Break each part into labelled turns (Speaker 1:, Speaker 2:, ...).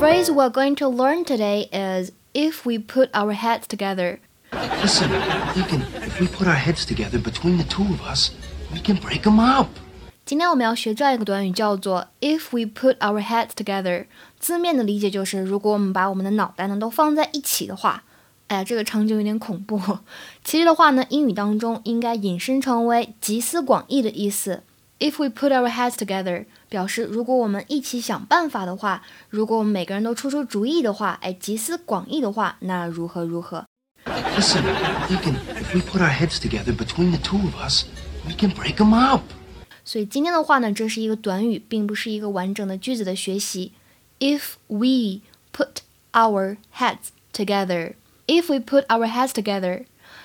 Speaker 1: phrase we're going to learn today is if we put our heads together.
Speaker 2: Listen, I'm thinking if we put our heads together between the two of us, we can break them up.
Speaker 1: 今天我们要学这样一个短语，叫做 "If we put our heads together"。字面的理解就是，如果我们把我们的脑袋呢都放在一起的话。哎呀，这个场景有点恐怖。其实的话呢，英语当中应该引申成为集思广益的意思。 If we put our heads together，表示如果我们一起想办法的话，如果我们每个人都出出主意的话，哎，集思广益的话，那如何如何？
Speaker 2: Listen, thinking if we put our heads together between the two of us, we can break them up.
Speaker 1: 所以今天的话呢，这是一个短语，并不是一个完整的句子的学习。If we put our heads together, if we put our heads together，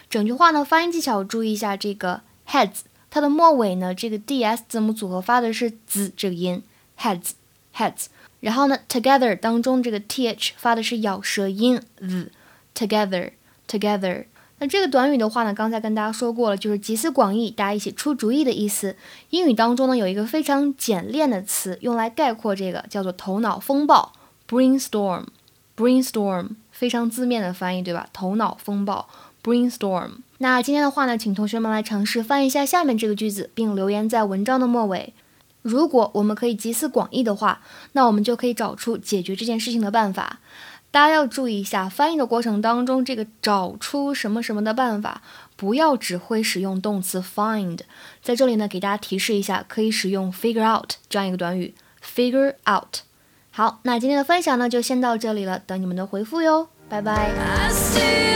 Speaker 1: 整句话呢发音技巧注意一下这个 heads， 它的末尾呢这个 ds 字母组合发的是 z 这个音，heads heads。然后呢 together 当中这个 th 发的是咬舌音 z，together together。那这个短语的话呢，刚才跟大家说过了，就是集思广益，大家一起出主意的意思。英语当中呢，有一个非常简练的词用来概括这个，叫做头脑风暴 （brainstorm）。brainstorm 非常字面的翻译，对吧？头脑风暴 （brainstorm）。那今天的话呢，请同学们来尝试翻译一下下面这个句子，并留言在文章的末尾。如果我们可以集思广益的话，那我们就可以找出解决这件事情的办法。大家要注意一下，翻译的过程当中，这个找出什么什么的办法，不要只会使用动词 find。在这里呢，给大家提示一下，可以使用 figure out 这样一个短语，figure out。好，那今天的分享呢，就先到这里了，等你们的回复哟，拜拜。